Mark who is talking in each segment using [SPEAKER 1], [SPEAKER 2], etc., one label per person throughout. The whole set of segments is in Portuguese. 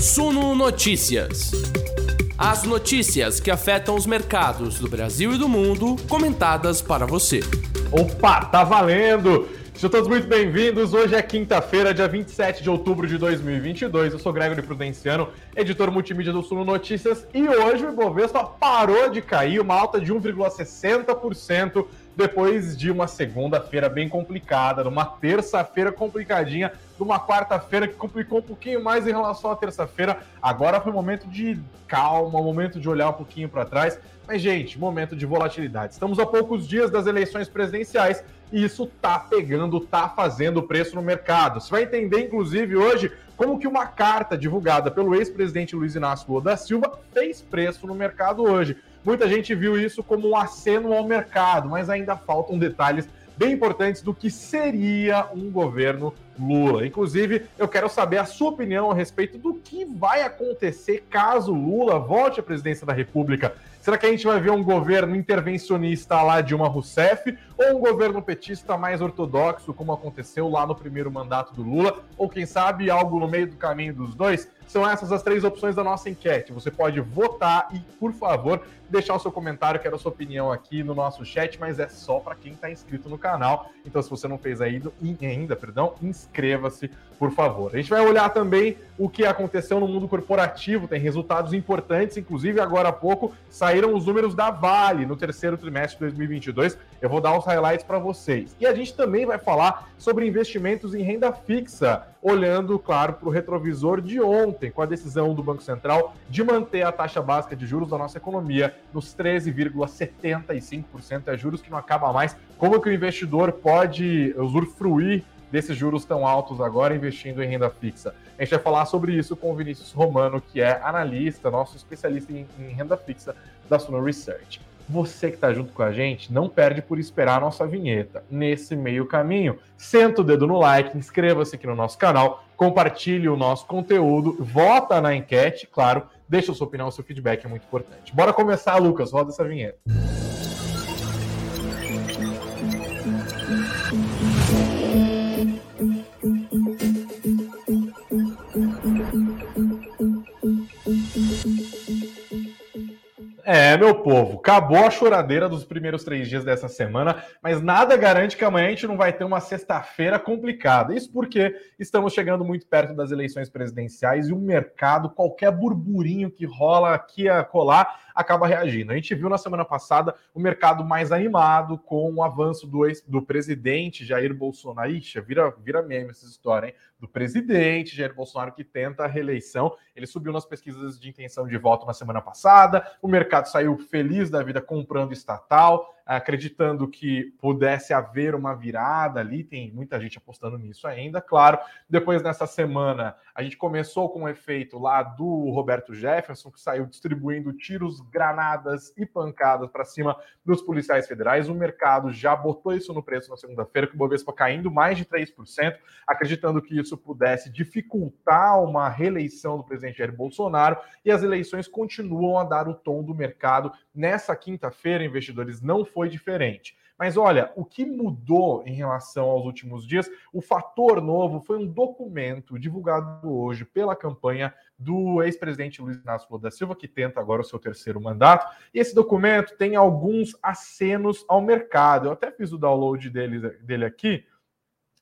[SPEAKER 1] Suno Notícias. As notícias que afetam os mercados do Brasil e do mundo, comentadas para você.
[SPEAKER 2] Opa, tá valendo! Sejam todos muito bem-vindos. Hoje é quinta-feira, dia 27 de outubro de 2022. Eu sou Gregory Prudenciano, editor multimídia do Suno Notícias, e hoje o Ibovespa parou de cair, uma alta de 1,60% depois de uma segunda-feira bem complicada, numa terça-feira complicadinha, numa quarta-feira que complicou um pouquinho mais em relação à terça-feira. Agora foi momento de calma, momento de olhar um pouquinho para trás. Mas, gente, momento de volatilidade. Estamos a poucos dias das eleições presidenciais e isso tá pegando, tá fazendo preço no mercado. Você vai entender, inclusive, hoje, como que uma carta divulgada pelo ex-presidente Luiz Inácio Lula da Silva fez preço no mercado hoje. Muita gente viu isso como um aceno ao mercado, mas ainda faltam detalhes bem importantes do que seria um governo Lula. Inclusive, eu quero saber a sua opinião a respeito do que vai acontecer caso Lula volte à presidência da República. Será que a gente vai ver um governo intervencionista lá Dilma Rousseff ou um governo petista mais ortodoxo, como aconteceu lá no primeiro mandato do Lula? Ou quem sabe algo no meio do caminho dos dois? São essas as três opções da nossa enquete. Você pode votar e, por favor, deixar o seu comentário, quero a sua opinião aqui no nosso chat, mas é só para quem está inscrito no canal. Então, se você não fez ainda, ainda perdão, inscreva-se, por favor. A gente vai olhar também o que aconteceu no mundo corporativo, tem resultados importantes, inclusive agora há pouco saíram os números da Vale no terceiro trimestre de 2022. Eu vou dar os highlights para vocês. E a gente também vai falar sobre investimentos em renda fixa, olhando, claro, para o retrovisor de ontem, com a decisão do Banco Central de manter a taxa básica de juros da nossa economia nos 13,75%. É juros que não acaba mais. Como que o investidor pode usufruir desses juros tão altos agora investindo em renda fixa? A gente vai falar sobre isso com o Vinícius Romano, que é analista, nosso especialista em, em renda fixa da Suno Research. Você que está junto com a gente, não perde por esperar a nossa vinheta. Nesse meio caminho, senta o dedo no like, inscreva-se aqui no nosso canal, compartilhe o nosso conteúdo, vota na enquete, claro, deixa a sua opinião, o seu feedback é muito importante. Bora começar, Lucas, roda essa vinheta. Meu povo, acabou a choradeira dos primeiros três dias dessa semana, mas nada garante que amanhã a gente não vai ter uma sexta-feira complicada. Isso porque estamos chegando muito perto das eleições presidenciais e o mercado, qualquer burburinho que rola aqui a colar, acaba reagindo. A gente viu na semana passada o mercado mais animado com o avanço do, ex, do presidente Jair Bolsonaro. Ixi, vira, vira meme essa história, hein? Do presidente Jair Bolsonaro que tenta a reeleição. Ele subiu nas pesquisas de intenção de voto na semana passada. O mercado saiu feliz da vida comprando estatal acreditando que pudesse haver uma virada ali, tem muita gente apostando nisso ainda, claro. Depois, nessa semana, a gente começou com o um efeito lá do Roberto Jefferson, que saiu distribuindo tiros, granadas e pancadas para cima dos policiais federais. O mercado já botou isso no preço na segunda-feira, com o Bovespa caindo mais de 3%, acreditando que isso pudesse dificultar uma reeleição do presidente Jair Bolsonaro, e as eleições continuam a dar o tom do mercado. Nessa quinta-feira, investidores não foram foi diferente. Mas olha, o que mudou em relação aos últimos dias, o fator novo foi um documento divulgado hoje pela campanha do ex-presidente Luiz Inácio Lula da Silva, que tenta agora o seu terceiro mandato. E esse documento tem alguns acenos ao mercado. Eu até fiz o download dele, dele aqui.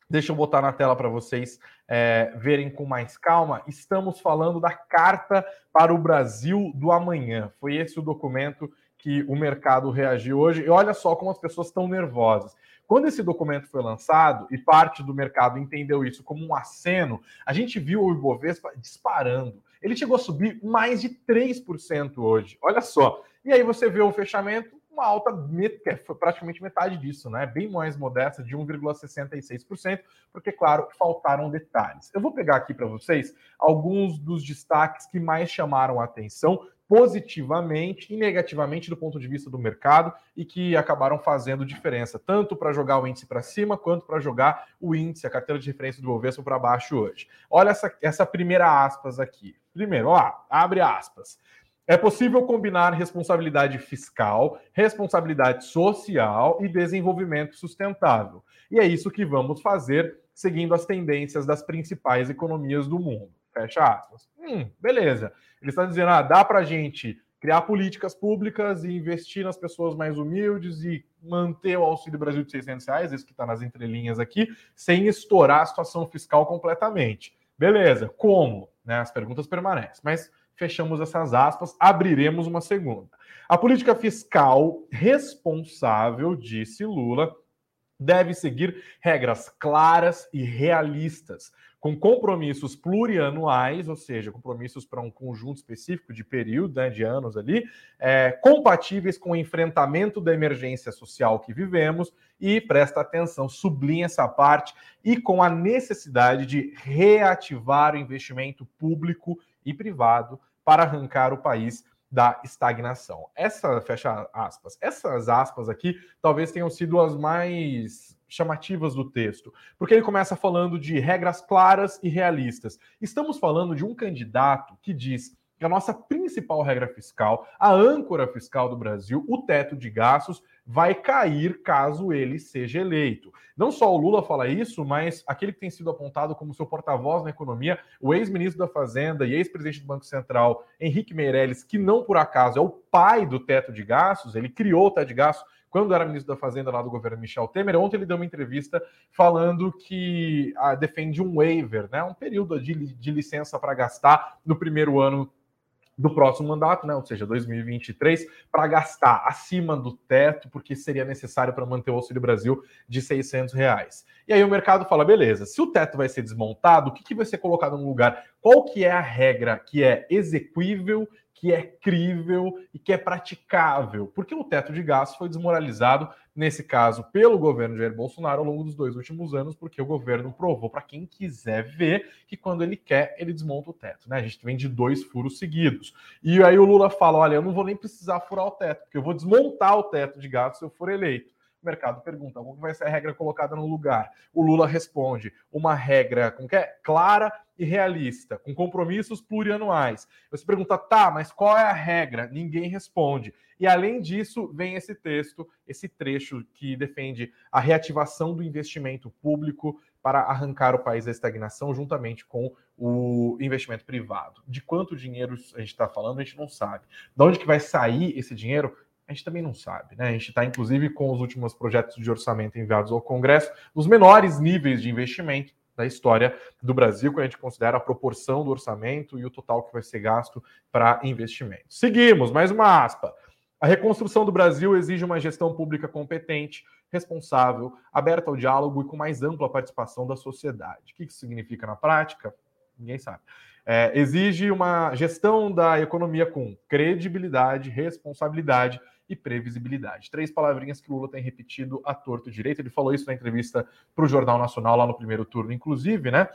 [SPEAKER 2] Deixa eu botar na tela para vocês é, verem com mais calma. Estamos falando da Carta para o Brasil do Amanhã. Foi esse o documento que o mercado reagiu hoje. E olha só como as pessoas estão nervosas. Quando esse documento foi lançado e parte do mercado entendeu isso como um aceno, a gente viu o Ibovespa disparando. Ele chegou a subir mais de 3% hoje. Olha só. E aí você vê o fechamento, uma alta que foi praticamente metade disso, né? Bem mais modesta, de 1,66%, porque, claro, faltaram detalhes. Eu vou pegar aqui para vocês alguns dos destaques que mais chamaram a atenção positivamente e negativamente do ponto de vista do mercado e que acabaram fazendo diferença, tanto para jogar o índice para cima quanto para jogar o índice, a carteira de referência do Bovespa para baixo hoje. Olha essa, essa primeira aspas aqui. Primeiro, ó, abre aspas. É possível combinar responsabilidade fiscal, responsabilidade social e desenvolvimento sustentável. E é isso que vamos fazer seguindo as tendências das principais economias do mundo. Fecha aspas. Hum, beleza. Ele está dizendo, ah, dá para a gente criar políticas públicas e investir nas pessoas mais humildes e manter o Auxílio Brasil de 600 reais, isso que está nas entrelinhas aqui, sem estourar a situação fiscal completamente. Beleza, como? Né, as perguntas permanecem, mas fechamos essas aspas, abriremos uma segunda. A política fiscal responsável, disse Lula, deve seguir regras claras e realistas, com compromissos plurianuais, ou seja, compromissos para um conjunto específico de período, né, de anos ali, é, compatíveis com o enfrentamento da emergência social que vivemos e, presta atenção, sublinha essa parte, e com a necessidade de reativar o investimento público e privado para arrancar o país da estagnação. Essa, fecha aspas, essas aspas aqui talvez tenham sido as mais chamativas do texto, porque ele começa falando de regras claras e realistas. Estamos falando de um candidato que diz que a nossa principal regra fiscal, a âncora fiscal do Brasil, o teto de gastos, vai cair caso ele seja eleito. Não só o Lula fala isso, mas aquele que tem sido apontado como seu porta-voz na economia, o ex-ministro da Fazenda e ex-presidente do Banco Central, Henrique Meirelles, que não por acaso é o pai do teto de gastos, ele criou o teto de gastos quando era ministro da Fazenda lá do governo Michel Temer. Ontem ele deu uma entrevista falando que ah, defende um waiver, né, um período de, de licença para gastar no primeiro ano do próximo mandato, né, ou seja, 2023, para gastar acima do teto, porque seria necessário para manter o Auxílio Brasil de 600 reais. E aí o mercado fala, beleza, se o teto vai ser desmontado, o que, que vai ser colocado no lugar? Qual que é a regra que é execuível que é crível e que é praticável, porque o teto de gastos foi desmoralizado, nesse caso, pelo governo Jair Bolsonaro ao longo dos dois últimos anos, porque o governo provou para quem quiser ver que quando ele quer, ele desmonta o teto. Né? A gente vem de dois furos seguidos. E aí o Lula fala: olha, eu não vou nem precisar furar o teto, porque eu vou desmontar o teto de gastos se eu for eleito. Mercado pergunta: qual vai ser a regra colocada no lugar? O Lula responde: uma regra como que é? clara e realista, com compromissos plurianuais. Você pergunta, tá, mas qual é a regra? Ninguém responde. E além disso, vem esse texto, esse trecho que defende a reativação do investimento público para arrancar o país da estagnação, juntamente com o investimento privado. De quanto dinheiro a gente está falando, a gente não sabe. De onde que vai sair esse dinheiro? A gente também não sabe, né? A gente está, inclusive, com os últimos projetos de orçamento enviados ao Congresso, nos menores níveis de investimento da história do Brasil, quando a gente considera a proporção do orçamento e o total que vai ser gasto para investimentos. Seguimos, mais uma aspa. A reconstrução do Brasil exige uma gestão pública competente, responsável, aberta ao diálogo e com mais ampla participação da sociedade. O que isso significa na prática? Ninguém sabe. É, exige uma gestão da economia com credibilidade, responsabilidade e previsibilidade. Três palavrinhas que o Lula tem repetido a torto direito. Ele falou isso na entrevista para o Jornal Nacional lá no primeiro turno, inclusive, né?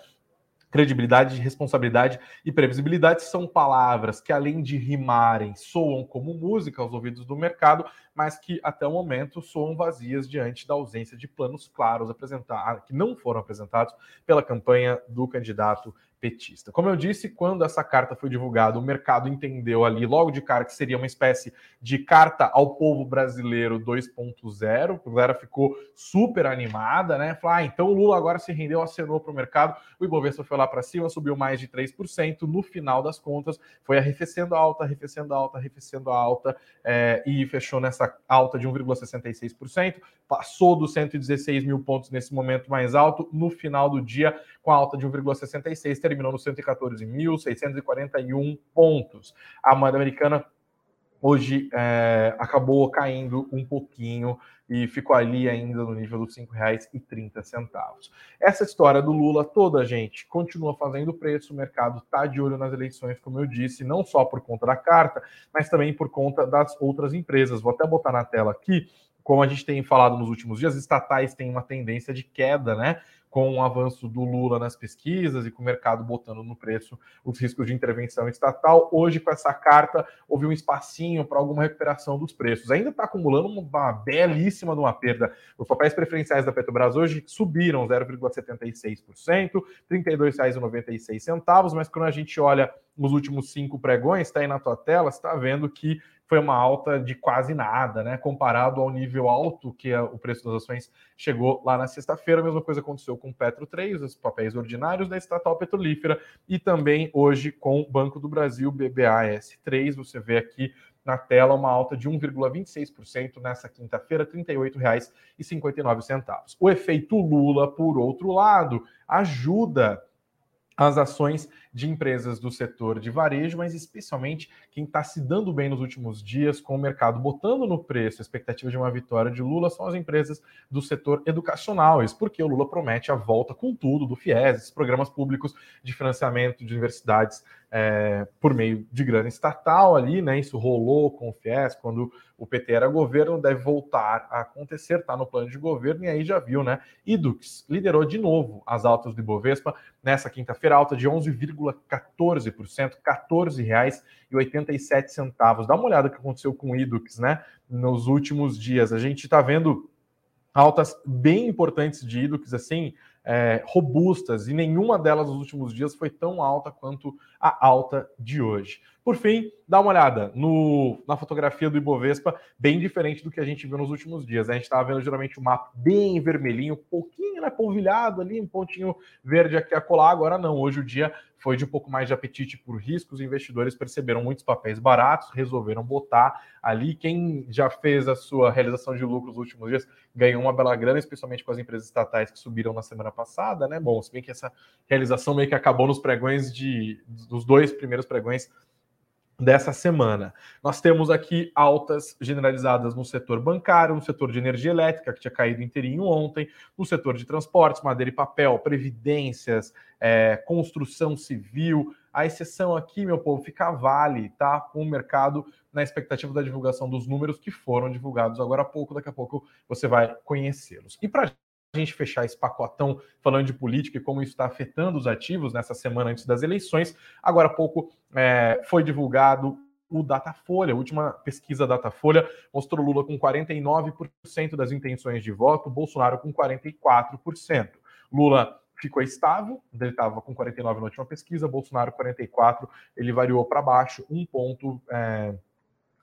[SPEAKER 2] Credibilidade, responsabilidade e previsibilidade são palavras que, além de rimarem, soam como música aos ouvidos do mercado, mas que até o momento soam vazias diante da ausência de planos claros apresentados, que não foram apresentados pela campanha do candidato petista. Como eu disse, quando essa carta foi divulgada, o mercado entendeu ali logo de cara que seria uma espécie de carta ao povo brasileiro 2.0. A galera ficou super animada, né? Falar, ah, então o Lula agora se rendeu, acenou para o mercado. O Ibovespa foi lá para cima, subiu mais de 3%. No final das contas, foi arrefecendo a alta, arrefecendo a alta, arrefecendo a alta é, e fechou nessa alta de 1,66%. Passou dos 116 mil pontos nesse momento mais alto. No final do dia, com a alta de 1,66%, terminou nos 114.641 pontos. A moeda americana hoje é, acabou caindo um pouquinho e ficou ali ainda no nível dos R$ 5,30. Essa história do Lula, toda gente continua fazendo preço, o mercado está de olho nas eleições, como eu disse, não só por conta da carta, mas também por conta das outras empresas. Vou até botar na tela aqui, como a gente tem falado nos últimos dias, estatais têm uma tendência de queda, né? Com o avanço do Lula nas pesquisas e com o mercado botando no preço os riscos de intervenção estatal. Hoje, com essa carta, houve um espacinho para alguma recuperação dos preços. Ainda está acumulando uma belíssima de uma perda. Os papéis preferenciais da Petrobras hoje subiram 0,76%, R$ 32,96, mas quando a gente olha nos últimos cinco pregões, está aí na tua tela, está vendo que foi uma alta de quase nada, né? Comparado ao nível alto que o preço das ações chegou lá na sexta-feira. A mesma coisa aconteceu com o Petro 3, os papéis ordinários da estatal petrolífera, e também hoje com o Banco do Brasil, BBAS3. Você vê aqui na tela uma alta de 1,26% nessa quinta-feira, R$ 38,59. O efeito Lula, por outro lado, ajuda as ações de empresas do setor de varejo, mas especialmente quem está se dando bem nos últimos dias com o mercado botando no preço a expectativa de uma vitória de Lula são as empresas do setor educacional. Isso porque o Lula promete a volta com tudo do FIES, programas públicos de financiamento de universidades é, por meio de grana estatal ali, né? Isso rolou com o FIES quando o PT era governo, deve voltar a acontecer, está no plano de governo, e aí já viu, né? Idux liderou de novo as altas do Ibovespa nessa quinta-feira, alta de 11,14%, R$ 14,87. Dá uma olhada no que aconteceu com o Idux, né? Nos últimos dias. A gente está vendo altas bem importantes de Idux, assim, é, robustas, e nenhuma delas nos últimos dias foi tão alta quanto a alta de hoje. Por fim, dá uma olhada no, na fotografia do Ibovespa, bem diferente do que a gente viu nos últimos dias. A gente estava vendo geralmente o um mapa bem vermelhinho, um pouquinho né, polvilhado ali, um pontinho verde aqui a colar. Agora não, hoje o dia foi de um pouco mais de apetite por risco. Os investidores perceberam muitos papéis baratos, resolveram botar ali. Quem já fez a sua realização de lucro nos últimos dias ganhou uma bela grana, especialmente com as empresas estatais que subiram na semana passada, né? Bom, se bem que essa realização meio que acabou nos pregões de dos dois primeiros pregões dessa semana. Nós temos aqui altas generalizadas no setor bancário, no setor de energia elétrica, que tinha caído inteirinho ontem, no setor de transportes, madeira e papel, previdências, é, construção civil. A exceção aqui, meu povo, fica a Vale, tá? Com o mercado na expectativa da divulgação dos números que foram divulgados agora há pouco. Daqui a pouco você vai conhecê-los. E para a gente fechar esse pacotão falando de política e como isso está afetando os ativos nessa semana antes das eleições, agora há pouco é, foi divulgado o Datafolha, a última pesquisa Datafolha mostrou Lula com 49% das intenções de voto, Bolsonaro com 44%. Lula ficou estável, ele estava com 49 na última pesquisa, Bolsonaro 44, ele variou para baixo um ponto. É,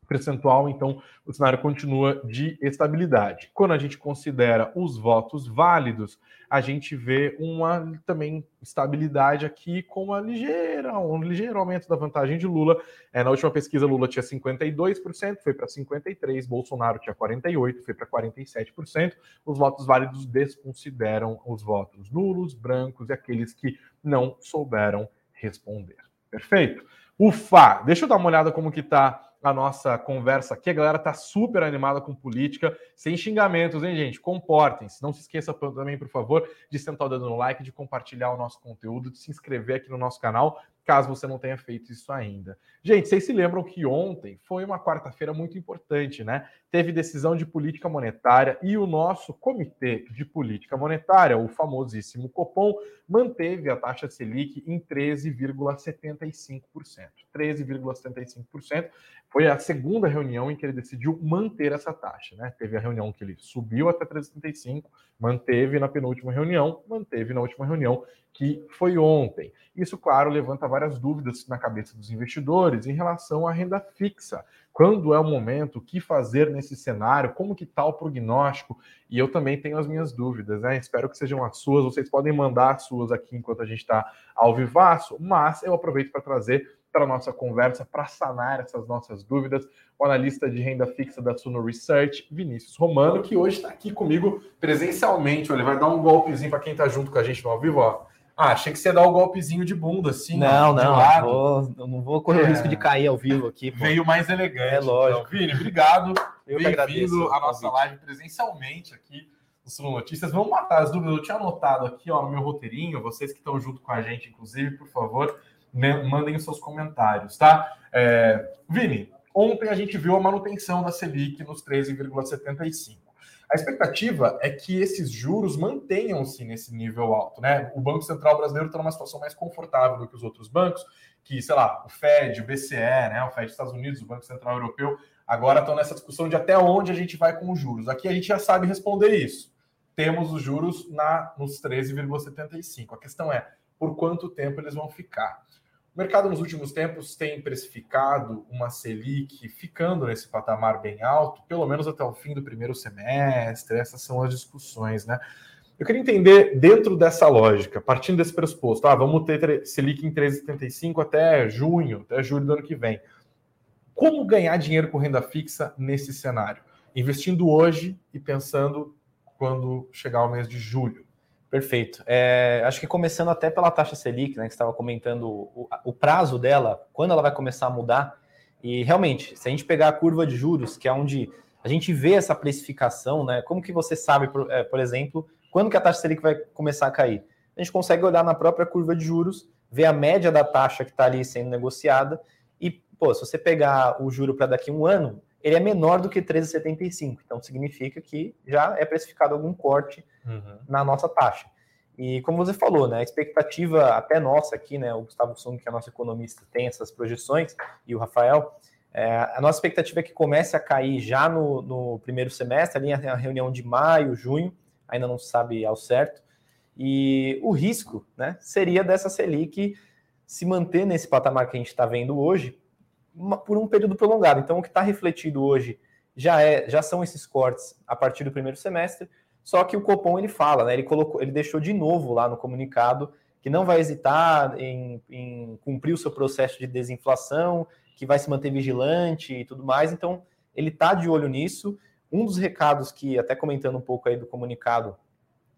[SPEAKER 2] percentual, então o cenário continua de estabilidade. Quando a gente considera os votos válidos, a gente vê uma também estabilidade aqui com uma ligeira, um ligeiro aumento da vantagem de Lula. É, na última pesquisa, Lula tinha 52%, foi para 53%, Bolsonaro tinha 48%, foi para 47%. Os votos válidos desconsideram os votos nulos, brancos e aqueles que não souberam responder. Perfeito? Ufa! Deixa eu dar uma olhada como que está a nossa conversa aqui. A galera tá super animada com política, sem xingamentos, hein, gente? Comportem-se. Não se esqueça também, por favor, de sentar o dedo no like, de compartilhar o nosso conteúdo, de se inscrever aqui no nosso canal, caso você não tenha feito isso ainda. Gente, vocês se lembram que ontem foi uma quarta-feira muito importante, né? Teve decisão de política monetária e o nosso Comitê de Política Monetária, o famosíssimo Copom, manteve a taxa Selic em 13,75%. 13,75%. Foi a segunda reunião em que ele decidiu manter essa taxa. Né? Teve a reunião que ele subiu até 3,75, manteve na penúltima reunião, manteve na última reunião, que foi ontem. Isso, claro, levanta várias dúvidas na cabeça dos investidores em relação à renda fixa. Quando é o momento, o que fazer nesse cenário, como que está o prognóstico? E eu também tenho as minhas dúvidas, né? Espero que sejam as suas. Vocês podem mandar as suas aqui enquanto a gente está ao vivaço, mas eu aproveito para trazer para a nossa conversa, para sanar essas nossas dúvidas, o analista de renda fixa da Suno Research, Vinícius Romano, que hoje está aqui comigo presencialmente. Ele vai dar um golpezinho para quem está junto com a gente no ao vivo. Ó. Ah, achei que você ia dar o um golpezinho de bunda, assim.
[SPEAKER 3] Não, não, não vou, não vou correr é, o risco de cair ao vivo aqui.
[SPEAKER 2] Pô. Veio mais elegante.
[SPEAKER 3] É lógico.
[SPEAKER 2] Então, Vini, obrigado. Bem-vindo à nossa live presencialmente aqui no Suno Notícias. Vamos matar as dúvidas. Eu tinha anotado aqui ó, no meu roteirinho, vocês que estão junto com a gente, inclusive, por favor, mandem os seus comentários, tá? É, Vini, ontem a gente viu a manutenção da Selic nos 13,75. A expectativa é que esses juros mantenham-se nesse nível alto, né? O Banco Central brasileiro está numa situação mais confortável do que os outros bancos, que, sei lá, o Fed, o BCE, né? O Fed dos Estados Unidos, o Banco Central Europeu, agora estão nessa discussão de até onde a gente vai com os juros. Aqui a gente já sabe responder isso. Temos os juros na, nos 13,75. A questão é por quanto tempo eles vão ficar. O mercado nos últimos tempos tem precificado uma Selic ficando nesse patamar bem alto, pelo menos até o fim do primeiro semestre. Essas são as discussões, né? Eu queria entender, dentro dessa lógica, partindo desse pressuposto, ah, vamos ter Selic em 13,75 até junho, até julho do ano que vem. Como ganhar dinheiro com renda fixa nesse cenário? Investindo hoje e pensando quando chegar o mês de julho.
[SPEAKER 3] Perfeito. É, acho que começando até pela taxa Selic, né, que estava comentando o, o, prazo dela, quando ela vai começar a mudar. E realmente, se a gente pegar a curva de juros, que é onde a gente vê essa precificação, né? Como que você sabe, por, é, por exemplo, quando que a taxa Selic vai começar a cair? A gente consegue olhar na própria curva de juros, ver a média da taxa que está ali sendo negociada e, pô, se você pegar o juro para daqui a um ano, ele é menor do que 13,75. Então, significa que já é precificado algum corte uhum. na nossa taxa. E como você falou, né, a expectativa até nossa aqui, né, o Gustavo Sung, que é nosso economista, tem essas projeções, e o Rafael, é, a nossa expectativa é que comece a cair já no, no primeiro semestre, ali a reunião de maio, junho, ainda não se sabe ao certo, e o risco né, seria dessa Selic se manter nesse patamar que a gente está vendo hoje por um período prolongado. Então, o que está refletido hoje já, é, já são esses cortes a partir do primeiro semestre, só que o Copom ele fala, né? Ele colocou, ele deixou de novo lá no comunicado que não vai hesitar em, em cumprir o seu processo de desinflação, que vai se manter vigilante e tudo mais. Então, ele está de olho nisso. Um dos recados que, até comentando um pouco aí do comunicado,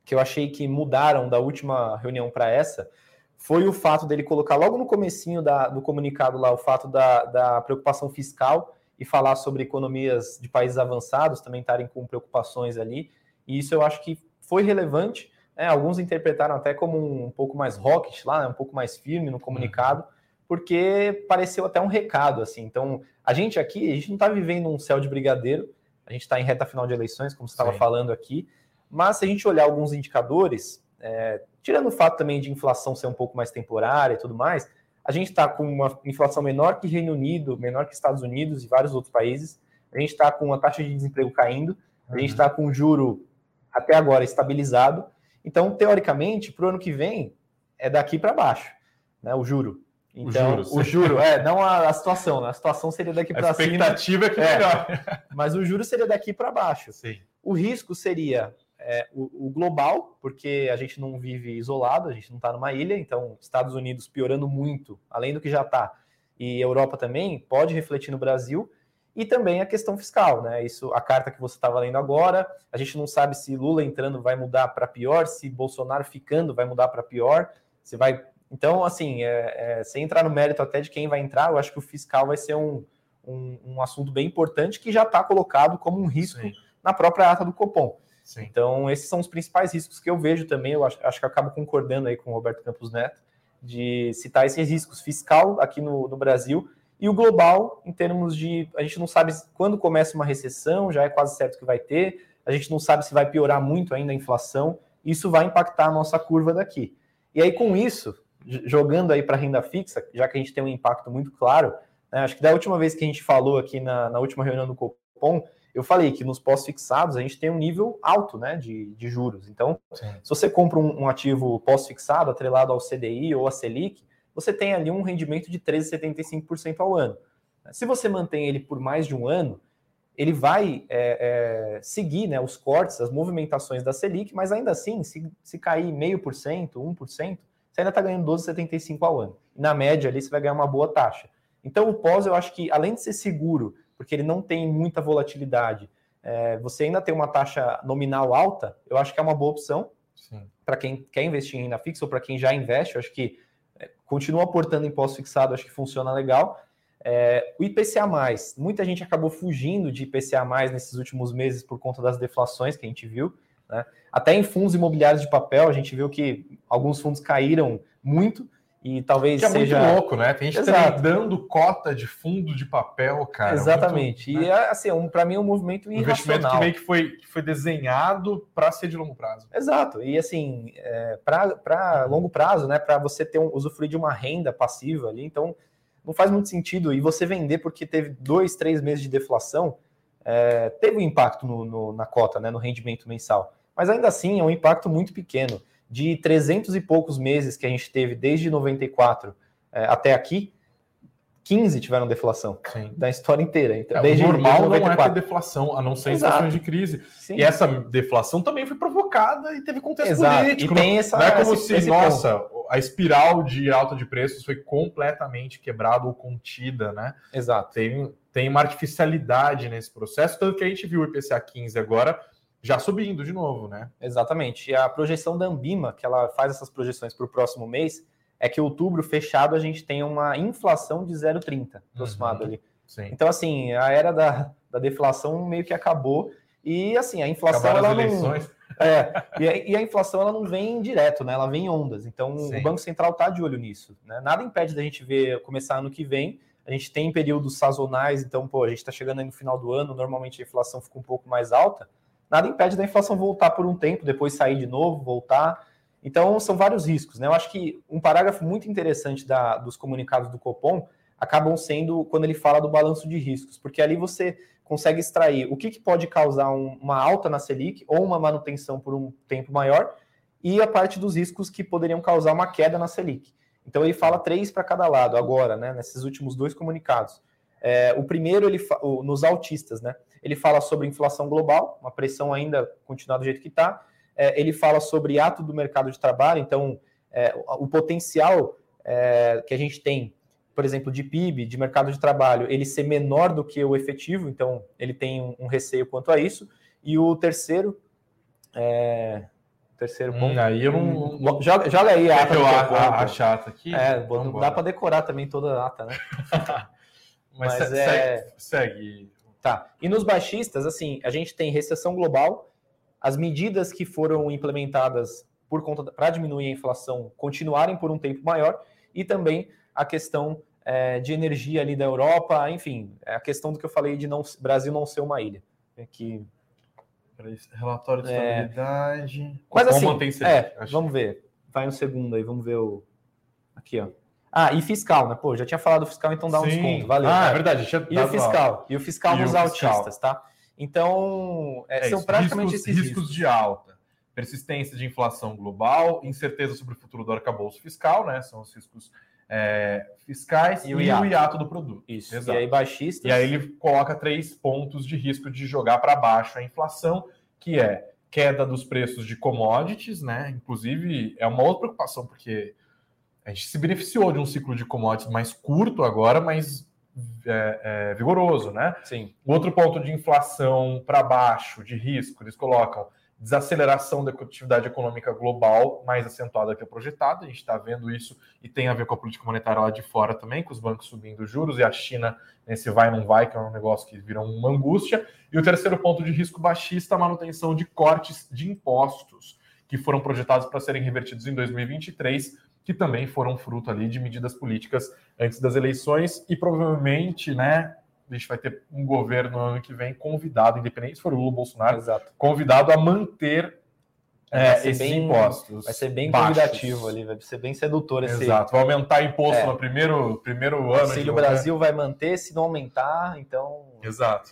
[SPEAKER 3] que eu achei que mudaram da última reunião para essa, foi o fato dele colocar logo no comecinho da, do comunicado lá o fato da, da preocupação fiscal e falar sobre economias de países avançados também estarem com preocupações ali. E isso eu acho que foi relevante. Né? Alguns interpretaram até como um, um pouco mais rocket lá, né? um pouco mais firme no comunicado, porque pareceu até um recado. assim. Então, a gente aqui, a gente não está vivendo um céu de brigadeiro, a gente está em reta final de eleições, como você estava falando aqui, mas se a gente olhar alguns indicadores, é, tirando o fato também de inflação ser um pouco mais temporária e tudo mais, a gente está com uma inflação menor que Reino Unido, menor que Estados Unidos e vários outros países. A gente está com a taxa de desemprego caindo, a gente está com o juro até agora estabilizado. Então, teoricamente, para o ano que vem, é daqui para baixo, né? O juro. Então, o juro, o juro é, não a, a, situação, né? A situação seria daqui para cima.
[SPEAKER 2] A expectativa é que é, melhor.
[SPEAKER 3] Mas o juro seria daqui para baixo.
[SPEAKER 2] Sim.
[SPEAKER 3] O risco seria é, o, o, global, porque a gente não vive isolado, a gente não está numa ilha, então Estados Unidos piorando muito, além do que já está, e Europa também, pode refletir no Brasil e também a questão fiscal, né? Isso, a carta que você estava lendo agora, a gente não sabe se Lula entrando vai mudar para pior, se Bolsonaro ficando vai mudar para pior, se vai. Então, assim, é, é, sem entrar no mérito até de quem vai entrar, eu acho que o fiscal vai ser um, um, um assunto bem importante que já está colocado como um risco Sim. na própria ata do Copom. Sim. Então, esses são os principais riscos que eu vejo também. Eu acho, acho que eu acabo concordando aí com o Roberto Campos Neto, de citar esses riscos fiscal aqui no, no Brasil e o global, em termos de. A gente não sabe quando começa uma recessão, já é quase certo que vai ter, a gente não sabe se vai piorar muito ainda a inflação, isso vai impactar a nossa curva daqui. E aí, com isso, jogando aí para renda fixa, já que a gente tem um impacto muito claro, né, acho que da última vez que a gente falou aqui na, na última reunião do Copom, eu falei que nos pós-fixados a gente tem um nível alto né, de, de juros. Então, Sim. se você compra um, um ativo pós-fixado atrelado ao CDI ou à Selic, você tem ali um rendimento de 13,75% ao ano. Se você mantém ele por mais de um ano, ele vai é, é, seguir né, os cortes, as movimentações da Selic, mas ainda assim, se, se cair meio por cento, 1%, você ainda está ganhando 12,75% ao ano. E na média ali você vai ganhar uma boa taxa. Então o pós, eu acho que além de ser seguro, porque ele não tem muita volatilidade, é, você ainda tem uma taxa nominal alta, eu acho que é uma boa opção para quem quer investir em renda fixa ou para quem já investe. Eu acho que continua aportando imposto fixado, acho que funciona legal. É, o IPCA, muita gente acabou fugindo de IPCA nesses últimos meses por conta das deflações que a gente viu. Né? Até em fundos imobiliários de papel, a gente viu que alguns fundos caíram muito e talvez
[SPEAKER 2] que é
[SPEAKER 3] seja.
[SPEAKER 2] muito louco, né? Tem gente Exato. dando cota de fundo de papel, cara.
[SPEAKER 3] Exatamente. Muito, e né? assim, um, para mim é um movimento. Um investimento
[SPEAKER 2] que meio que foi, que foi desenhado para ser de longo prazo.
[SPEAKER 3] Exato. E assim, é, para longo prazo, né? Para você ter um, usufruir de uma renda passiva ali, então não faz muito sentido. E você vender porque teve dois, três meses de deflação, é, teve um impacto no, no, na cota, né? No rendimento mensal. Mas ainda assim é um impacto muito pequeno de 300 e poucos meses que a gente teve desde 94 é, até aqui, 15 tiveram deflação
[SPEAKER 2] Sim.
[SPEAKER 3] da história inteira. Então,
[SPEAKER 2] É,
[SPEAKER 3] desde
[SPEAKER 2] o normal
[SPEAKER 3] desde
[SPEAKER 2] não é ter deflação, a não ser em situações de crise.
[SPEAKER 3] Sim.
[SPEAKER 2] E essa deflação também foi provocada e teve contexto
[SPEAKER 3] Exato.
[SPEAKER 2] político.
[SPEAKER 3] E tem essa-
[SPEAKER 2] não é como
[SPEAKER 3] esse-
[SPEAKER 2] se,
[SPEAKER 3] esse
[SPEAKER 2] nossa, a espiral de alta de preços foi completamente quebrada ou contida, né?
[SPEAKER 3] Exato.
[SPEAKER 2] Tem, tem uma artificialidade nesse processo, tanto que a gente viu o IPCA 15 agora já subindo de novo, né?
[SPEAKER 3] Exatamente. E a projeção da Ambima, que ela faz essas projeções para o próximo mês, é que outubro fechado a gente tem uma inflação de 0,30 aproximado
[SPEAKER 2] Uhum.
[SPEAKER 3] ali.
[SPEAKER 2] Sim.
[SPEAKER 3] Então, assim, a era da, da deflação meio que acabou. E, assim, a inflação
[SPEAKER 2] Acabaram
[SPEAKER 3] ela não. É, e a, e a inflação ela não vem direto, né? Ela vem em ondas. Então
[SPEAKER 2] Sim.
[SPEAKER 3] o Banco Central está de olho nisso. Né? Nada impede da gente ver começar ano que vem. A gente tem períodos sazonais, então, pô, a gente está chegando aí no final do ano, normalmente a inflação fica um pouco mais alta. Nada impede da inflação voltar por um tempo, depois sair de novo, voltar. Então, são vários riscos, né? Eu acho que um parágrafo muito interessante da, dos comunicados do Copom acabam sendo quando ele fala do balanço de riscos, porque ali você consegue extrair o que, que pode causar um- uma alta na Selic ou uma manutenção por um tempo maior e a parte dos riscos que poderiam causar uma queda na Selic. Então ele fala três para cada lado agora, né, nesses últimos dois comunicados. É, o primeiro, ele o- nos autistas, né, ele fala sobre inflação global, uma pressão ainda continuar do jeito que está. ele fala sobre ato do mercado de trabalho, então é, o, potencial é, que a gente tem por exemplo, de PIB, de mercado de trabalho, ele ser menor do que o efetivo, então ele tem um, um receio quanto a isso. E o terceiro, é, terceiro ponto.
[SPEAKER 2] Hum, aí eu não.
[SPEAKER 3] Joga, joga aí a ata
[SPEAKER 2] que eu a, a, a chata aqui?
[SPEAKER 3] É, não dá para decorar também toda a ata, né?
[SPEAKER 2] Mas,
[SPEAKER 3] mas é-
[SPEAKER 2] segue.
[SPEAKER 3] Tá. E nos baixistas, assim, a gente tem recessão global, as medidas que foram implementadas por conta para diminuir a inflação continuarem por um tempo maior e também a questão é, de energia ali da Europa, enfim, é a questão do que eu falei de não Brasil não ser uma ilha, é que
[SPEAKER 2] Relatório de
[SPEAKER 3] É.
[SPEAKER 2] estabilidade.
[SPEAKER 3] Mas assim,
[SPEAKER 2] mantém Selic,
[SPEAKER 3] é,
[SPEAKER 2] acho.
[SPEAKER 3] vamos ver. Vai no segundo aí, vamos ver o aqui, ó. Ah, e fiscal, né? Pô, já tinha falado do fiscal, então dá um
[SPEAKER 2] Sim.
[SPEAKER 3] desconto. Valeu.
[SPEAKER 2] Ah, é verdade.
[SPEAKER 3] E o fiscal, e o fiscal
[SPEAKER 2] E o
[SPEAKER 3] nos
[SPEAKER 2] fiscal.
[SPEAKER 3] autistas, tá? Então, é,
[SPEAKER 2] É
[SPEAKER 3] são
[SPEAKER 2] isso,
[SPEAKER 3] praticamente
[SPEAKER 2] riscos,
[SPEAKER 3] esses
[SPEAKER 2] riscos de alta. Persistência de inflação global, incerteza sobre o futuro do arcabouço fiscal, né? São os riscos é, fiscais
[SPEAKER 3] E
[SPEAKER 2] e,
[SPEAKER 3] o
[SPEAKER 2] o
[SPEAKER 3] hiato.
[SPEAKER 2] hiato do produto.
[SPEAKER 3] Isso.
[SPEAKER 2] Exato.
[SPEAKER 3] E aí, baixistas.
[SPEAKER 2] E aí ele coloca três pontos de risco de jogar para baixo a inflação, que é queda dos preços de commodities, né? Inclusive, é uma outra preocupação, porque a gente se beneficiou de um ciclo de commodities mais curto agora, mas é, é, vigoroso, né?
[SPEAKER 3] Sim.
[SPEAKER 2] Outro ponto de inflação para baixo, de risco, eles colocam desaceleração da atividade econômica global mais acentuada que a projetada. A gente está vendo isso e tem a ver com a política monetária lá de fora também, com os bancos subindo juros e a China nesse vai não vai, que é um negócio que vira uma angústia. E o terceiro ponto de risco baixista, a manutenção de cortes de impostos que foram projetados para serem revertidos em 2023, que também foram fruto ali de medidas políticas antes das eleições e provavelmente, né, a gente vai ter um governo no ano que vem convidado, independente se for o Lula Bolsonaro,
[SPEAKER 3] Exato.
[SPEAKER 2] convidado a manter é, esses
[SPEAKER 3] bem-
[SPEAKER 2] impostos.
[SPEAKER 3] Vai ser bem
[SPEAKER 2] baixos.
[SPEAKER 3] convidativo ali, vai ser bem sedutor esse.
[SPEAKER 2] Exato, vai aumentar imposto
[SPEAKER 3] É.
[SPEAKER 2] no primeiro, primeiro
[SPEAKER 3] O
[SPEAKER 2] ano.
[SPEAKER 3] Auxílio
[SPEAKER 2] de
[SPEAKER 3] Brasil vai manter, se não aumentar, então.
[SPEAKER 2] Exato.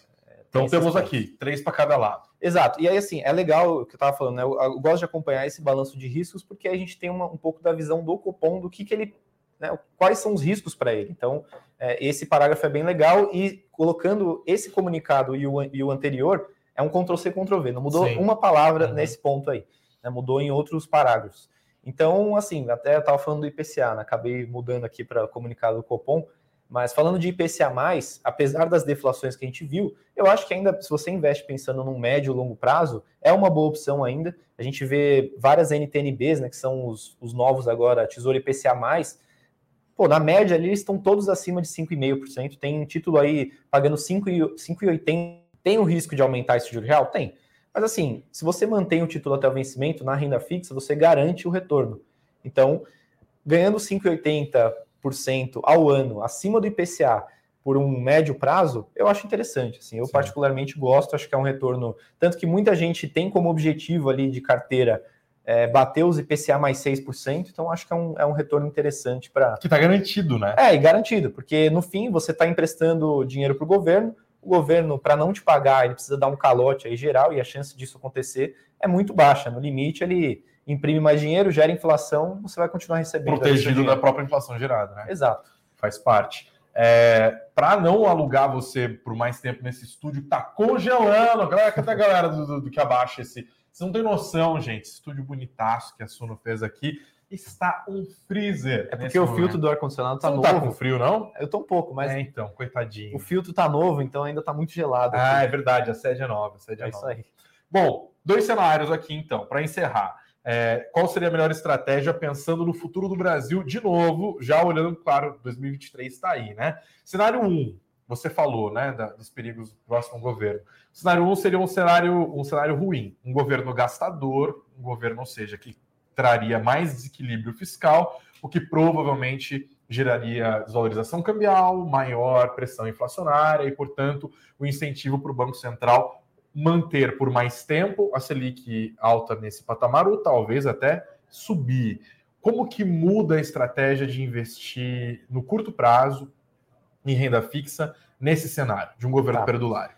[SPEAKER 2] Então
[SPEAKER 3] esses
[SPEAKER 2] temos aqui, três para cada lado.
[SPEAKER 3] Exato. E aí, assim, é legal o que eu estava falando, né? Eu, eu gosto de acompanhar esse balanço de riscos, porque a gente tem uma- um pouco da visão do Copom, do que, que ele. né, quais são os riscos para ele. Então, é, esse parágrafo é bem legal e colocando esse comunicado e o, e o anterior, é um Ctrl-C, Ctrl-V. Não mudou
[SPEAKER 2] Sim.
[SPEAKER 3] uma palavra
[SPEAKER 2] Uhum.
[SPEAKER 3] nesse ponto aí. né, mudou em outros parágrafos. Então, assim, até eu estava falando do IPCA, né, acabei mudando aqui para comunicado do Copom, mas falando de IPCA+, apesar das deflações que a gente viu, eu acho que ainda, se você investe pensando num médio e longo prazo, é uma boa opção ainda. A gente vê várias NTNBs, né, que são os, os novos agora, Tesouro IPCA+, pô, na média ali eles estão todos acima de 5,5%, tem um título aí pagando 5 e- 5,80%, tem o risco de aumentar esse juro real? Tem. Mas assim, se você mantém o título até o vencimento na renda fixa, você garante o retorno. Então, ganhando 5,80% ao ano acima do IPCA por um médio prazo, eu acho interessante. Assim, eu
[SPEAKER 2] Sim.
[SPEAKER 3] particularmente gosto, acho que é um retorno. Tanto que muita gente tem como objetivo ali de carteira é, bater os IPCA mais 6%, então acho que é um, é um retorno interessante para.
[SPEAKER 2] Que está garantido, né?
[SPEAKER 3] É, e garantido, porque no fim você está emprestando dinheiro para o governo, o governo, para não te pagar, ele precisa dar um calote aí geral, e a chance disso acontecer é muito baixa. No limite, ele imprime mais dinheiro, gera inflação, você vai continuar recebendo.
[SPEAKER 2] Protegido da própria inflação gerada, né?
[SPEAKER 3] Exato.
[SPEAKER 2] Faz parte. É, para não alugar você por mais tempo nesse estúdio que tá congelando, galera, cadê a galera do, do, do que abaixa esse. Você não tem noção, gente. Esse estúdio bonitaço que a Suno fez aqui está um freezer.
[SPEAKER 3] É porque o
[SPEAKER 2] momento.
[SPEAKER 3] filtro do ar-condicionado tá
[SPEAKER 2] Você não
[SPEAKER 3] novo.
[SPEAKER 2] tá com frio, não?
[SPEAKER 3] Eu tô um pouco, mas
[SPEAKER 2] É, então, coitadinho.
[SPEAKER 3] o filtro tá novo, então ainda tá muito gelado.
[SPEAKER 2] Ah,
[SPEAKER 3] aqui.
[SPEAKER 2] é verdade, a sede é nova. A sede é,
[SPEAKER 3] é isso
[SPEAKER 2] nova.
[SPEAKER 3] aí.
[SPEAKER 2] Bom, dois cenários aqui então, para encerrar. É, qual seria a melhor estratégia pensando no futuro do Brasil, de novo, já olhando, claro, 2023 está aí, né? Cenário 1, um, você falou, né, da, dos perigos do próximo governo. Cenário 1 um seria um cenário, um cenário ruim, um governo gastador, um governo, ou seja, que traria mais desequilíbrio fiscal, o que provavelmente geraria desvalorização cambial, maior pressão inflacionária e, portanto, o incentivo para o Banco Central manter por mais tempo a Selic alta nesse patamar ou talvez até subir. Como que muda a estratégia de investir no curto prazo em renda fixa nesse cenário de um governo
[SPEAKER 3] Tá.
[SPEAKER 2] perdulário?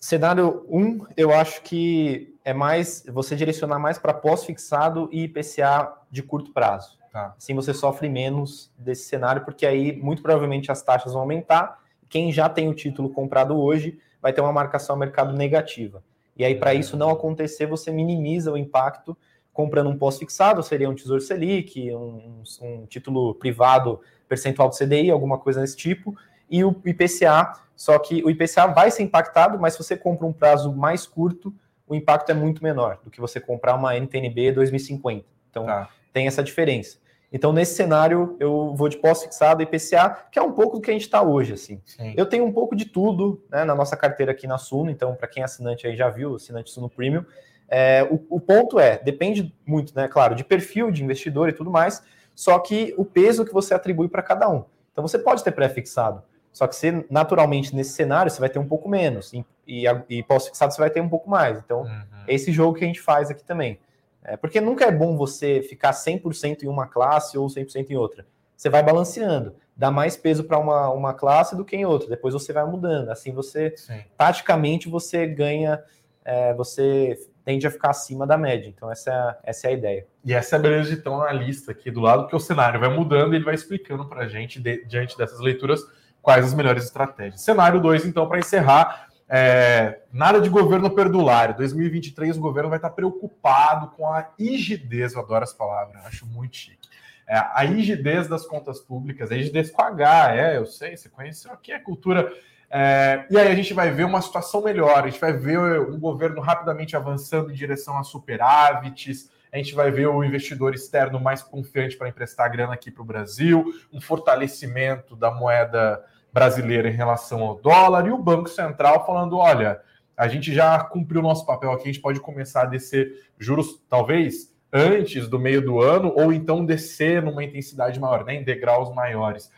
[SPEAKER 3] Cenário 1, um, eu acho que é mais você direcionar mais para pós-fixado e IPCA de curto prazo.
[SPEAKER 2] Tá.
[SPEAKER 3] Assim você sofre menos desse cenário, porque aí muito provavelmente as taxas vão aumentar. Quem já tem o título comprado hoje vai ter uma marcação ao mercado negativa. E aí, para isso não acontecer, você minimiza o impacto comprando um pós-fixado, seria um Tesouro Selic, um, um, título privado percentual do CDI, alguma coisa desse tipo, e o IPCA, só que o IPCA vai ser impactado, mas se você compra um prazo mais curto, o impacto é muito menor do que você comprar uma NTNB 2050. Então,
[SPEAKER 2] Tá.
[SPEAKER 3] tem essa diferença. Então, nesse cenário, eu vou de pós-fixado IPCA, que é um pouco do que a gente está hoje, assim.
[SPEAKER 2] Sim.
[SPEAKER 3] Eu tenho um pouco de tudo né, na nossa carteira aqui na Suno, então, para quem é assinante aí já viu, assinante Suno Premium. É, o, o ponto é, depende muito, né, claro, de perfil de investidor e tudo mais, só que o peso que você atribui para cada um. Então, você pode ter pré-fixado, só que você, naturalmente, nesse cenário, você vai ter um pouco menos, e, e, e pós-fixado você vai ter um pouco mais. Então,
[SPEAKER 2] Uhum.
[SPEAKER 3] é esse jogo que a gente faz aqui também. É, porque nunca é bom você ficar 100% em uma classe ou 100% em outra. Você vai balanceando. Dá mais peso para uma, uma classe do que em outra. Depois você vai mudando. Assim você,
[SPEAKER 2] Sim.
[SPEAKER 3] taticamente, você ganha, é, você tende a ficar acima da média. Então, essa é a, essa é a ideia.
[SPEAKER 2] E essa é a beleza de ter um analista aqui do lado, porque o cenário vai mudando e ele vai explicando para a gente, de- diante dessas leituras, quais as melhores estratégias. Cenário 2, então, para encerrar, é, nada de governo perdulário. 2023 o governo vai estar preocupado com a rigidez, eu adoro essa palavra, eu acho muito chique. É, a rigidez das contas públicas, a rigidez com H, é, eu sei, você conheceu aqui a cultura. É, e aí a gente vai ver uma situação melhor, a gente vai ver um governo rapidamente avançando em direção a superávites, a gente vai ver o investidor externo mais confiante para emprestar grana aqui para o Brasil, um fortalecimento da moeda brasileira em relação ao dólar, e o Banco Central falando: olha, a gente já cumpriu o nosso papel aqui, a gente pode começar a descer juros, talvez antes do meio do ano, ou então descer numa intensidade maior, né, em degraus maiores.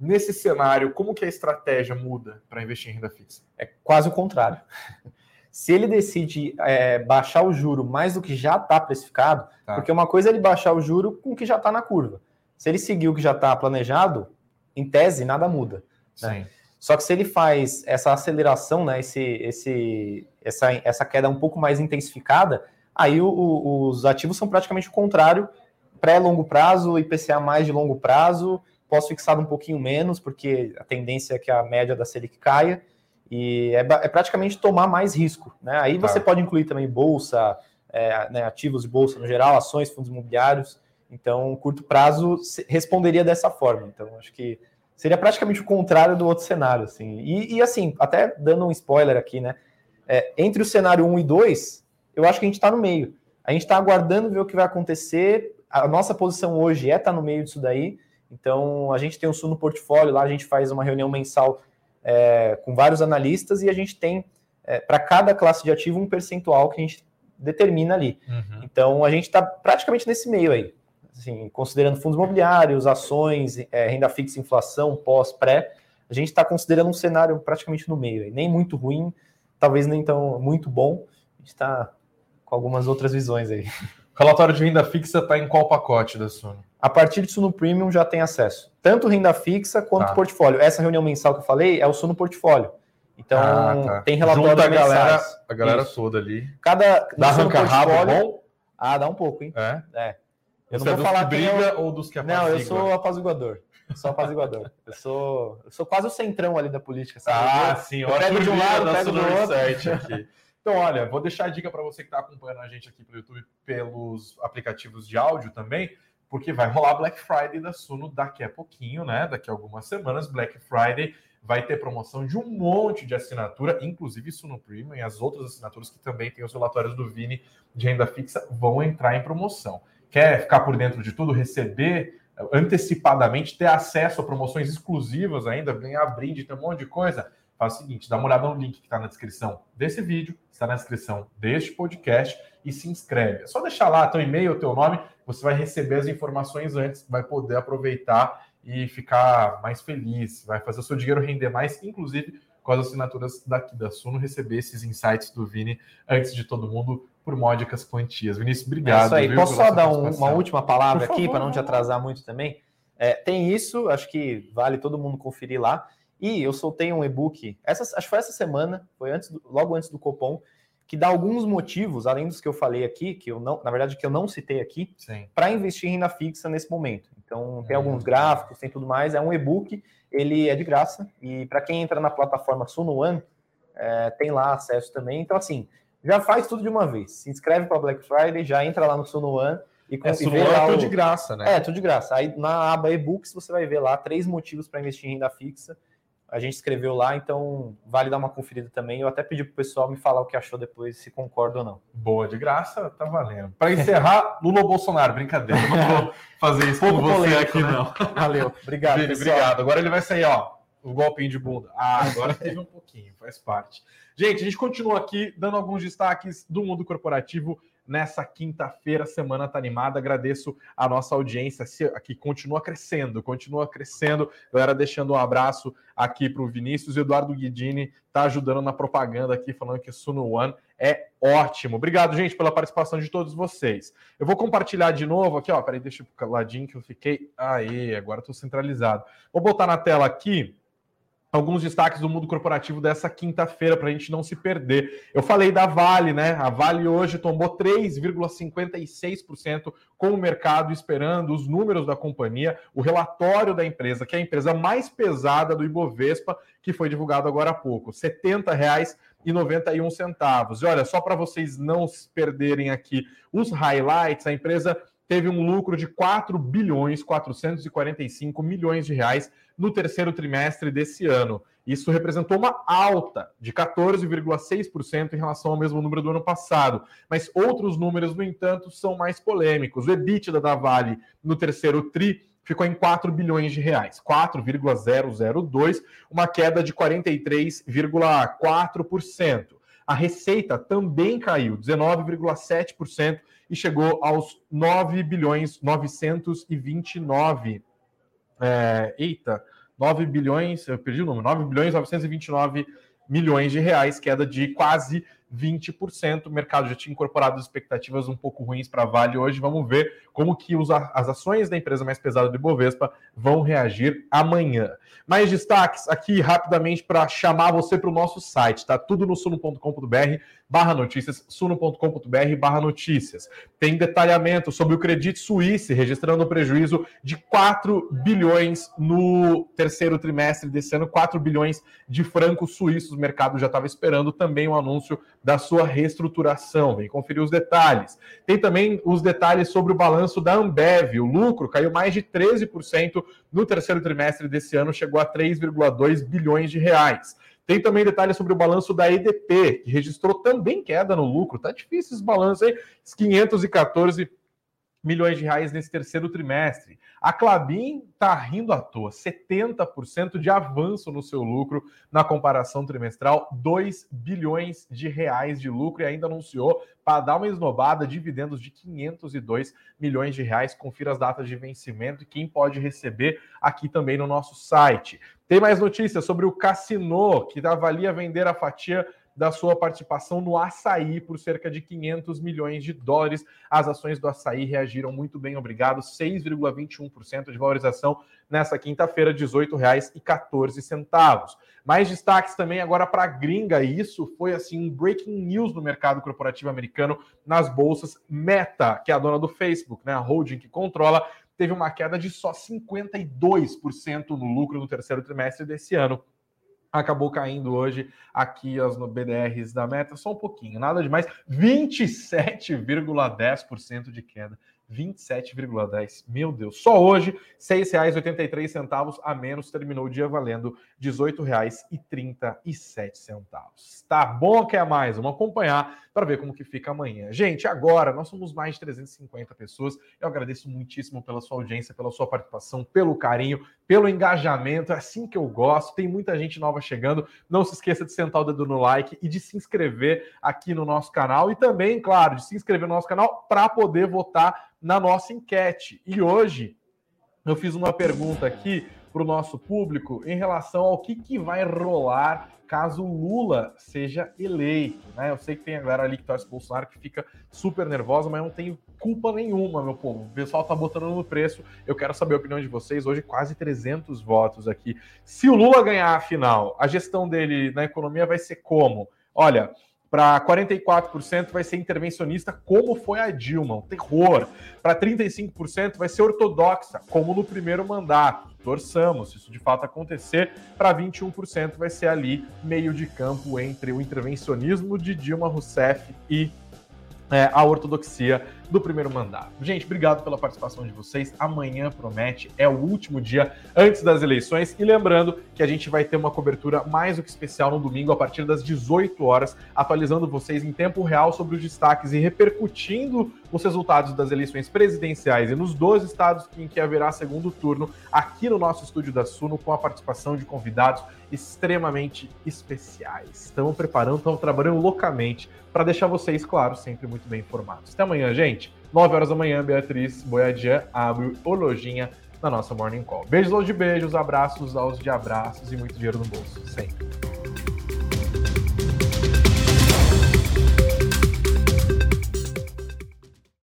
[SPEAKER 2] Nesse cenário, como que a estratégia muda para investir em renda fixa?
[SPEAKER 3] É quase o contrário. Se ele decide é, baixar o juro mais do que já está precificado,
[SPEAKER 2] Tá.
[SPEAKER 3] porque uma coisa é ele baixar o juro com o que já está na curva. Se ele seguir o que já está planejado, em tese, nada muda.
[SPEAKER 2] Sim.
[SPEAKER 3] Só que se ele faz essa aceleração, né, esse, esse, essa, essa queda um pouco mais intensificada, aí o- o- os ativos são praticamente o contrário, pré-longo prazo, IPCA mais de longo prazo, pós-fixado um pouquinho menos, porque a tendência é que a média da Selic caia, e é, é praticamente tomar mais risco. Né? Aí
[SPEAKER 2] Tá.
[SPEAKER 3] você pode incluir também bolsa, é, né, ativos de bolsa no geral, ações, fundos imobiliários. Então, curto prazo responderia dessa forma. Então, acho que seria praticamente o contrário do outro cenário. Assim. E, e, assim, até dando um spoiler aqui, né? É, entre o cenário 1 e 2, eu acho que a gente está no meio. A gente está aguardando ver o que vai acontecer. A nossa posição hoje é estar no meio disso daí. Então, a gente tem o Sul no portfólio, lá a gente faz uma reunião mensal é, com vários analistas e a gente tem, é, para cada classe de ativo, um percentual que a gente determina ali. Então, a gente está praticamente nesse meio aí. Assim, considerando fundos imobiliários, ações, é, renda fixa, inflação, pós, pré, a gente está considerando um cenário praticamente no meio. Aí. Nem muito ruim, talvez nem tão muito bom. A gente está com algumas outras visões aí.
[SPEAKER 2] O relatório de renda fixa está em qual pacote da Suno?
[SPEAKER 3] A partir disso no Premium já tem acesso. Tanto renda fixa quanto
[SPEAKER 2] Tá.
[SPEAKER 3] portfólio. Essa reunião mensal que eu falei é o Suno Portfólio. Então,
[SPEAKER 2] Ah, tá.
[SPEAKER 3] tem relatórios
[SPEAKER 2] Junta a galera, a galera
[SPEAKER 3] Isso.
[SPEAKER 2] toda ali.
[SPEAKER 3] Cada
[SPEAKER 2] Dá
[SPEAKER 3] Suno
[SPEAKER 2] arranca-rabo
[SPEAKER 3] Portfólio-
[SPEAKER 2] bom?
[SPEAKER 3] Ah, dá um pouco, hein?
[SPEAKER 2] É?
[SPEAKER 3] É.
[SPEAKER 2] Eu Você não vou é falar briga eu... ou dos que
[SPEAKER 3] apazigua? Não, eu sou apaziguador. Eu sou apaziguador. eu sou, eu sou quase o centrão ali da política.
[SPEAKER 2] Sabe? Ah, sim. Eu, eu pego de um lado, pego do outro. Aqui. Então, olha, vou deixar a dica para você que está acompanhando a gente aqui pelo YouTube, pelos aplicativos de áudio também, porque vai rolar Black Friday da Suno daqui a pouquinho, né? Daqui a algumas semanas, Black Friday vai ter promoção de um monte de assinatura, inclusive Suno Premium e as outras assinaturas que também têm os relatórios do Vini de renda fixa vão entrar em promoção. Quer ficar por dentro de tudo, receber antecipadamente, ter acesso a promoções exclusivas ainda, ganhar brinde, ter um monte de coisa? Faz o seguinte, dá uma olhada no link que está na descrição desse vídeo, está na descrição deste podcast e se inscreve. É só deixar lá teu e-mail, teu nome, você vai receber as informações antes, vai poder aproveitar e ficar mais feliz, vai fazer o seu dinheiro render mais, inclusive com as assinaturas daqui da Suno, receber esses insights do Vini antes de todo mundo por módicas quantias. Vinícius, obrigado. É isso
[SPEAKER 3] aí. Viu, Posso só dar um, uma última palavra aqui para não te atrasar muito também? É, tem isso, acho que vale todo mundo conferir lá. E eu soltei um e-book, essa, acho que foi essa semana, foi antes do, logo antes do Copom, que dá alguns motivos, além dos que eu falei aqui, que eu não, na verdade, que eu não citei aqui, para investir em renda fixa nesse momento. Então, tem alguns hum. gráficos, tem tudo mais. É um e-book, ele é de graça. E para quem entra na plataforma Suno One, é, tem lá acesso também. Então, assim, já faz tudo de uma vez. Se inscreve para Black Friday, já entra lá no Suno One
[SPEAKER 2] e é, Suno One é tudo de graça, né?
[SPEAKER 3] É, tudo de graça. Aí na aba e-books você vai ver lá três motivos para investir em renda fixa a gente escreveu lá, então vale dar uma conferida também. Eu até pedi para o pessoal me falar o que achou depois, se concorda ou não.
[SPEAKER 2] Boa, de graça, tá valendo. Para encerrar, Lula Bolsonaro, brincadeira. Não vou fazer isso com você polêmico, aqui, né? não.
[SPEAKER 3] Valeu, obrigado.
[SPEAKER 2] Vini, obrigado. Agora ele vai sair, ó, o golpinho de bunda. Ah, agora teve um pouquinho, faz parte. Gente, a gente continua aqui dando alguns destaques do mundo corporativo nessa quinta-feira. Semana tá animada. Agradeço a nossa audiência que continua crescendo, continua crescendo. Galera, deixando um abraço aqui para o Vinícius. Eduardo Guidini tá ajudando na propaganda aqui, falando que Suno One é ótimo. Obrigado, gente, pela participação de todos vocês. Eu vou compartilhar de novo aqui, ó. Peraí, deixa eu ladinho que eu fiquei. Aí, agora estou centralizado. Vou botar na tela aqui alguns destaques do mundo corporativo dessa quinta-feira para a gente não se perder. Eu falei da Vale, né? A Vale hoje tombou 3,56% com o mercado esperando os números da companhia, o relatório da empresa, que é a empresa mais pesada do Ibovespa, que foi divulgado agora há pouco, R$ 70,91. E olha, só para vocês não perderem aqui os highlights, a empresa teve um lucro de 4 bilhões 445 milhões de reais no terceiro trimestre desse ano. Isso representou uma alta de 14,6% em relação ao mesmo número do ano passado. Mas outros números, no entanto, são mais polêmicos. O EBITDA da Vale no terceiro tri ficou em 4 bilhões de reais, 4,002, uma queda de 43,4%. A receita também caiu, 19,7%, e chegou aos 9 bilhões 929. É, eita, 9 bilhões, eu perdi o número, 9 bilhões 929 milhões de reais, queda de quase 20%. O mercado já tinha incorporado expectativas um pouco ruins para a Vale hoje. Vamos ver como que os, as ações da empresa mais pesada do Ibovespa vão reagir amanhã. Mais destaques aqui rapidamente para chamar você para o nosso site, tá? Tudo no suno.com.br barra notícias, suno.com.br barra notícias. Tem detalhamento sobre o Credit Suisse, registrando um prejuízo de 4 bilhões no terceiro trimestre desse ano, 4 bilhões de francos suíços. O mercado já estava esperando também o um anúncio da sua reestruturação. Vem conferir os detalhes. Tem também os detalhes sobre o balanço da Ambev. O lucro caiu mais de 13% no terceiro trimestre desse ano, chegou a 3,2 bilhões de reais. Tem também detalhes sobre o balanço da EDP, que registrou também queda no lucro. Tá difícil esse balanço aí, 514 milhões de reais nesse terceiro trimestre. A Clabin está rindo à toa, 70% de avanço no seu lucro na comparação trimestral, 2 bilhões de reais de lucro e ainda anunciou para dar uma esnobada dividendos de 502 milhões de reais. Confira as datas de vencimento e quem pode receber aqui também no nosso site. Tem mais notícias sobre o Cassino, que avalia vender a fatia da sua participação no açaí por cerca de 500 milhões de dólares. As ações do açaí reagiram muito bem, obrigado. 6,21% de valorização nessa quinta-feira, R$ 18,14. Mais destaques também agora para a gringa. Isso foi assim um breaking news no mercado corporativo americano nas bolsas. Meta, que é a dona do Facebook, né, a holding que controla, teve uma queda de só 52% no lucro no terceiro trimestre desse ano acabou caindo hoje aqui as no BDRs da Meta, só um pouquinho, nada demais, 27,10% de queda. 27,10. Meu Deus. Só hoje, R$ 6,83 a menos, terminou o dia valendo R$ 18,37. Tá bom, quer mais? Vamos acompanhar para ver como que fica amanhã. Gente, agora nós somos mais de 350 pessoas. Eu agradeço muitíssimo pela sua audiência, pela sua participação, pelo carinho, pelo engajamento. É assim que eu gosto. Tem muita gente nova chegando. Não se esqueça de sentar o dedo no like e de se inscrever aqui no nosso canal e também, claro, de se inscrever no nosso canal para poder votar na nossa enquete. E hoje eu fiz uma pergunta aqui para o nosso público em relação ao que, que vai rolar caso Lula seja eleito. Né? Eu sei que tem a galera ali que torce Bolsonaro que fica super nervosa, mas eu não tenho culpa nenhuma, meu povo. O pessoal tá botando no preço. Eu quero saber a opinião de vocês. Hoje, quase 300 votos aqui. Se o Lula ganhar a final, a gestão dele na economia vai ser como? Olha, para 44% vai ser intervencionista, como foi a Dilma, um terror. Para 35% vai ser ortodoxa, como no primeiro mandato. Torçamos, se isso de fato acontecer. Para 21% vai ser ali meio de campo entre o intervencionismo de Dilma Rousseff e é, a ortodoxia do primeiro mandato. Gente, obrigado pela participação de vocês. Amanhã promete, é o último dia antes das eleições. E lembrando que a gente vai ter uma cobertura mais do que especial no domingo, a partir das 18 horas, atualizando vocês em tempo real sobre os destaques e repercutindo os resultados das eleições presidenciais e nos 12 estados em que haverá segundo turno, aqui no nosso estúdio da Suno, com a participação de convidados extremamente especiais. Estamos preparando, estamos trabalhando loucamente para deixar vocês, claro, sempre muito bem informados. Até amanhã, gente gente. 9 horas da manhã, Beatriz Boiadian abre o Lojinha na nossa Morning Call. Beijos de beijos, abraços aos de abraços e muito dinheiro no bolso, sempre.